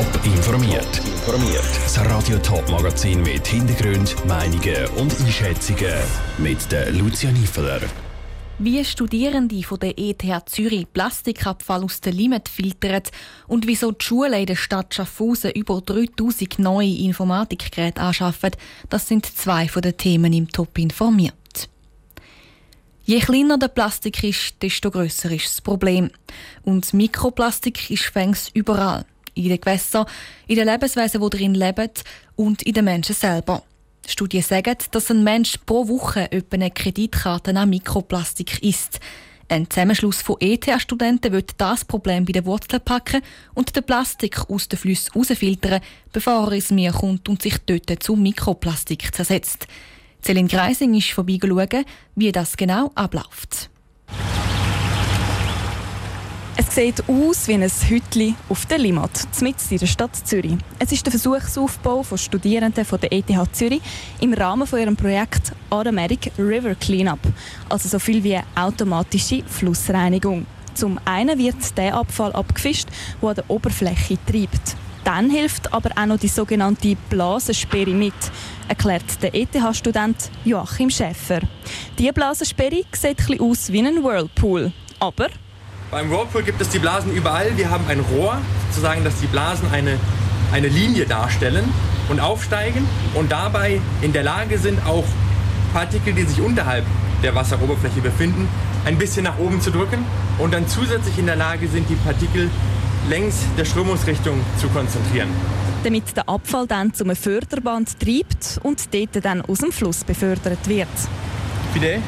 Top informiert. Informiert. Das Radio Top Magazin mit Hintergrund, Meinungen und Einschätzungen mit der Lucia Niefeler. Wie Studierende von der ETH Zürich Plastikabfall aus der Limit filtern und wieso die Schulen in der Stadt Schaffhausen über 3000 neue Informatikgeräte anschaffen, das sind zwei von den Themen im Top informiert. Je kleiner der Plastik ist, desto grösser ist das Problem. Und Mikroplastik ist fängs überall. In den Gewässern, in den Lebenswesen, die darin leben und in den Menschen selber. Studien sagen, dass ein Mensch pro Woche etwa eine Kreditkarte an Mikroplastik isst. Ein Zusammenschluss von ETH-Studenten wird das Problem bei den Wurzeln packen und den Plastik aus den Flüssen herausfiltern, bevor er ins Meer kommt und sich dort zu Mikroplastik zersetzt. Celine Greising ist vorbeigeschaut, wie das genau abläuft. Es sieht aus wie ein Hütli auf der Limmat, mitten in der Stadt Zürich. Es ist der Versuchsaufbau von Studierenden von der ETH Zürich im Rahmen von ihrem Projekt Automatic River Cleanup, also so viel wie automatische Flussreinigung. Zum einen wird der Abfall abgefischt, der an der Oberfläche treibt. Dann hilft aber auch noch die sogenannte Blasensperre mit, erklärt der ETH-Student Joachim Schäfer. Diese Blasensperre sieht etwas aus wie ein Whirlpool, aber beim Whirlpool gibt es die Blasen überall. Wir haben ein Rohr, sozusagen, dass die Blasen eine, eine Linie darstellen und aufsteigen und dabei in der Lage sind, auch Partikel, die sich unterhalb der Wasseroberfläche befinden, ein bisschen nach oben zu drücken und dann zusätzlich in der Lage sind, die Partikel längs der Strömungsrichtung zu konzentrieren. Damit der Abfall dann zum Förderband treibt und dort dann aus dem Fluss befördert wird. Fide,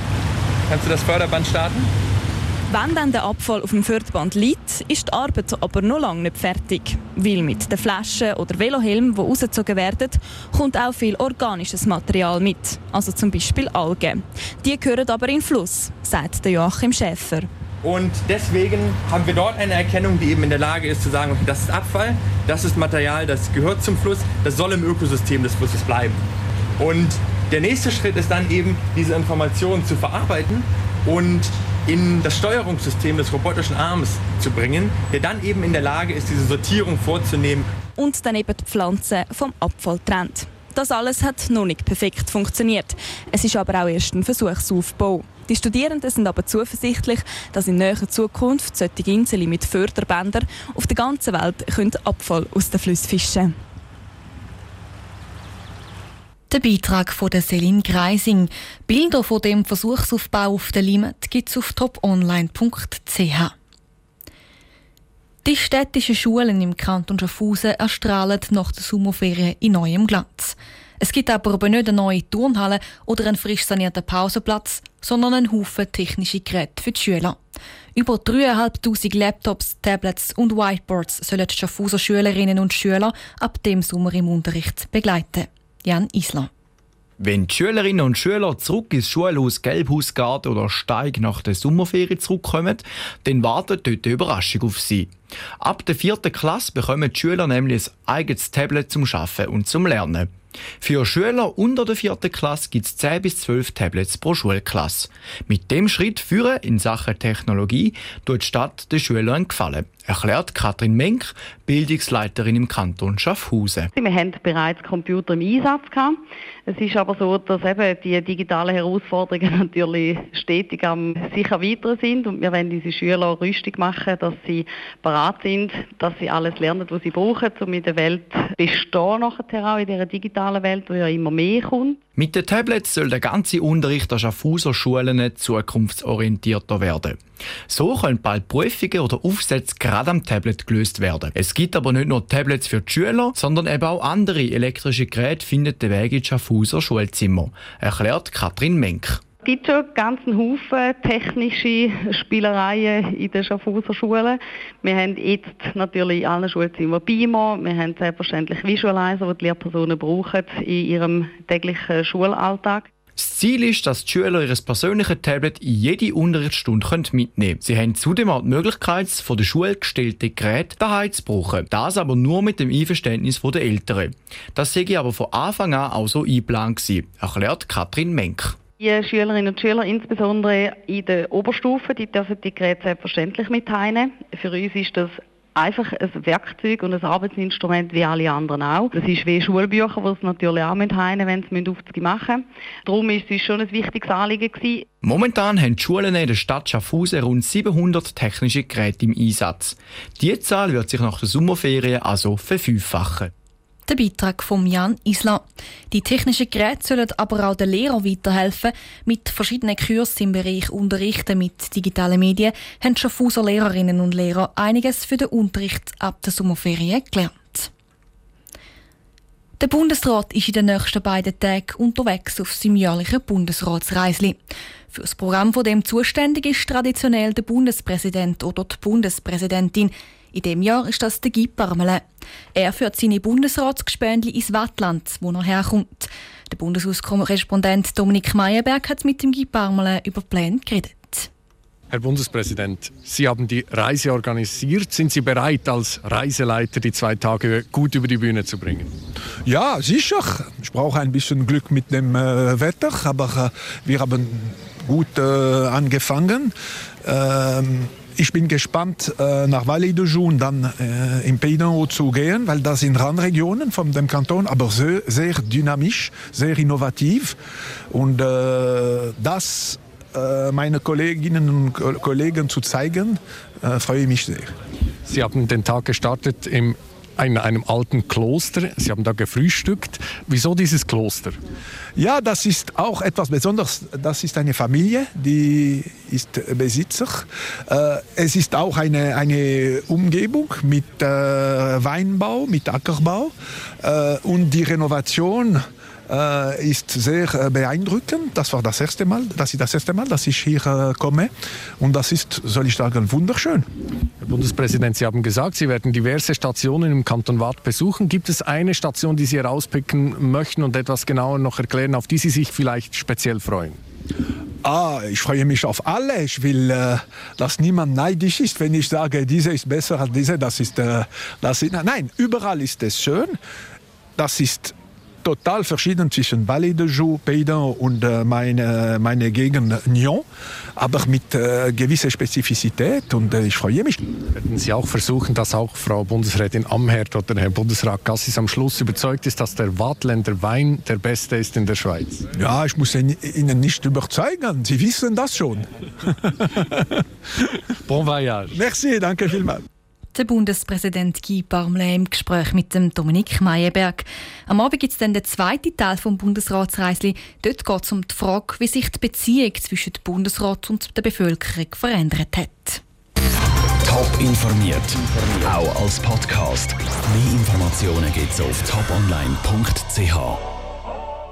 kannst du das Förderband starten? Wenn dann der Abfall auf dem Förderband liegt, ist die Arbeit aber noch lange nicht fertig. Weil mit den Flaschen oder Velohelmen, die rausgezogen werden, kommt auch viel organisches Material mit. Also zum Beispiel Algen. Die gehören aber in den Fluss, sagt Joachim Schäfer. Und deswegen haben wir dort eine Erkennung, die eben in der Lage ist zu sagen, okay, das ist Abfall, das ist Material, das gehört zum Fluss, das soll im Ökosystem des Flusses bleiben. Und der nächste Schritt ist dann eben, diese Informationen zu verarbeiten und in das Steuerungssystem des robotischen Arms zu bringen, der dann eben in der Lage ist, diese Sortierung vorzunehmen. Und dann eben die Pflanzen vom Abfall trennt. Das alles hat noch nicht perfekt funktioniert. Es ist aber auch erst ein Versuchsaufbau. Die Studierenden sind aber zuversichtlich, dass in näherer Zukunft solche Inseln mit Förderbändern auf der ganzen Welt Abfall aus den Flüssen fischen können. Der Beitrag von der Selin Greising. Bilder von dem Versuchsaufbau auf der Limit gibt es auf toponline.ch. Die städtischen Schulen im Kanton Schaffhausen erstrahlen nach der Sommerferien in neuem Glanz. Es gibt aber nicht eine neue Turnhalle oder einen frisch sanierten Pausenplatz, sondern einen Haufen technische Geräte für die Schüler. Über 3'500 Laptops, Tablets und Whiteboards sollen die Schaffhauser Schülerinnen und Schüler ab dem Sommer im Unterricht begleiten. Jan Isler. Wenn die Schülerinnen und Schüler zurück ins Schulhaus Gelbhausgarten oder Steig nach der Sommerferien zurückkommen, dann wartet dort eine Überraschung auf sie. Ab der vierten Klasse bekommen die Schüler nämlich ein eigenes Tablet zum Arbeiten und zum Lernen. Für Schüler unter der vierten Klasse gibt es 10 bis 12 Tablets pro Schulklasse. Mit dem Schritt führen in Sachen Technologie tut die Stadt den Schülern gefallen, erklärt Katrin Menk, Bildungsleiterin im Kanton Schaffhausen. Wir haben bereits Computer im Einsatz gehabt. Es ist aber so, dass eben die digitalen Herausforderungen natürlich stetig am sicher weiter sind und wir wollen diese Schüler rüstig machen, dass sie bereit sind, dass sie alles lernen, was sie brauchen, um in der Welt bestehen nachher auch in dieser digitalen Welt, die ja immer mehr kommt. Mit den Tablets soll der ganze Unterricht an Schaffhauser Schulen zukunftsorientierter werden. So können bald Prüfungen oder Aufsätze gerade am Tablet gelöst werden. Es gibt aber nicht nur Tablets für die Schüler, sondern eben auch andere elektrische Geräte finden den Weg in Schaffhauser Schulzimmer, erklärt Katrin Menk. Es gibt schon ganz einen Haufen technische Spielereien in den Schaffhauser Schulen. Wir haben jetzt natürlich in allen Schulzimmern Beamer, wir haben selbstverständlich Visualizer, die die Lehrpersonen brauchen in ihrem täglichen Schulalltag. Das Ziel ist, dass die Schüler ihr persönliches Tablet in jede Unterrichtsstunde mitnehmen können. Sie haben zudem auch die Möglichkeit, von der Schule gestellte Geräte daheim zu brauchen. Das aber nur mit dem Einverständnis der Eltern. Das sei aber von Anfang an auch so eingeplant erklärt Katrin Menk. Die Schülerinnen und Schüler, insbesondere in der Oberstufe, die dürfen die Geräte selbstverständlich mit Für uns ist das einfach ein Werkzeug und ein Arbeitsinstrument wie alle anderen auch. Das ist wie Schulbücher, die es natürlich auch mit heine, wenn sie aufzugehen machen. Darum ist es schon ein wichtiges Anliegen gewesen. Momentan haben die Schulen in der Stadt Schaffhausen rund 700 technische Geräte im Einsatz. Die Zahl wird sich nach der Sommerferien also verfünffachen. Der Beitrag von Jan Isla. Die technischen Geräte sollen aber auch den Lehrern weiterhelfen. Mit verschiedenen Kursen im Bereich Unterrichten mit digitalen Medien haben Schaffhauser Lehrerinnen und Lehrer einiges für den Unterricht ab der Sommerferien gelernt. Der Bundesrat ist in den nächsten beiden Tagen unterwegs auf seinem jährlichen Bundesratsreisli. Für das Programm von dem zuständig ist traditionell der Bundespräsident oder die Bundespräsidentin. In dem Jahr ist das der Guy Parmelin. Er führt seine Bundesratsgespendli ins Wattland, wo er herkommt. Der Bundeshauskorrespondent Dominik Meyerberg hat mit dem Guy Parmelin über Pläne geredet. Herr Bundespräsident, Sie haben die Reise organisiert. Sind Sie bereit, als Reiseleiter die zwei Tage gut über die Bühne zu bringen? Ja, sicher. Ich brauche ein bisschen Glück mit dem äh, Wetter, aber äh, wir haben gut äh, angefangen. Ähm, ich bin gespannt, äh, nach Vallée de Joux dann äh, Pays d'Enhaut zu gehen, weil das sind Randregionen von dem Kanton, aber sehr, sehr dynamisch, sehr innovativ. Und äh, das äh, meine Kolleginnen und Kollegen zu zeigen, äh, freue ich mich sehr. Sie haben den Tag gestartet im in einem alten Kloster. Sie haben da gefrühstückt. Wieso dieses Kloster? Ja, das ist auch etwas Besonderes. Das ist eine Familie, die ist Besitzer. Äh, es ist auch eine, eine Umgebung mit äh, Weinbau, mit Ackerbau. Äh, und die Renovation äh, ist sehr äh, beeindruckend. Das war das erste Mal, das ist das erste Mal, dass ich hier äh, komme. Und das ist, soll ich sagen, wunderschön. Herr Bundespräsident, Sie haben gesagt, Sie werden diverse Stationen im Kanton Waadt besuchen. Gibt es eine Station, die Sie herauspicken möchten und etwas genauer noch erklären, auf die Sie sich vielleicht speziell freuen? Ah, ich freue mich auf alle. Ich will, äh, dass niemand neidisch ist, wenn ich sage, diese ist besser als diese. Das ist, äh, das ist, nein, überall ist es schön. Das ist total verschieden zwischen Vallée de Joux, Paydan und äh, meine, meine Gegend Nyon, aber mit äh, gewisser Spezifizität und äh, ich freue mich. Werden Sie auch versuchen, dass auch Frau Bundesrätin Amherd oder Herr Bundesrat Gassis am Schluss überzeugt ist, dass der Wattländer Wein der beste ist in der Schweiz? Ja, ich muss Ihnen nicht überzeugen, Sie wissen das schon. bon voyage. Merci, danke vielmals der Bundespräsident Guy Parmelin im Gespräch mit dem Dominik Meyerberg. Am Abend gibt es dann den zweiten Teil vom Bundesratsreisli. Dort geht es um die Frage, wie sich die Beziehung zwischen dem Bundesrat und der Bevölkerung verändert hat. Top informiert, auch als Podcast. Mehr Informationen gibt es auf toponline.ch.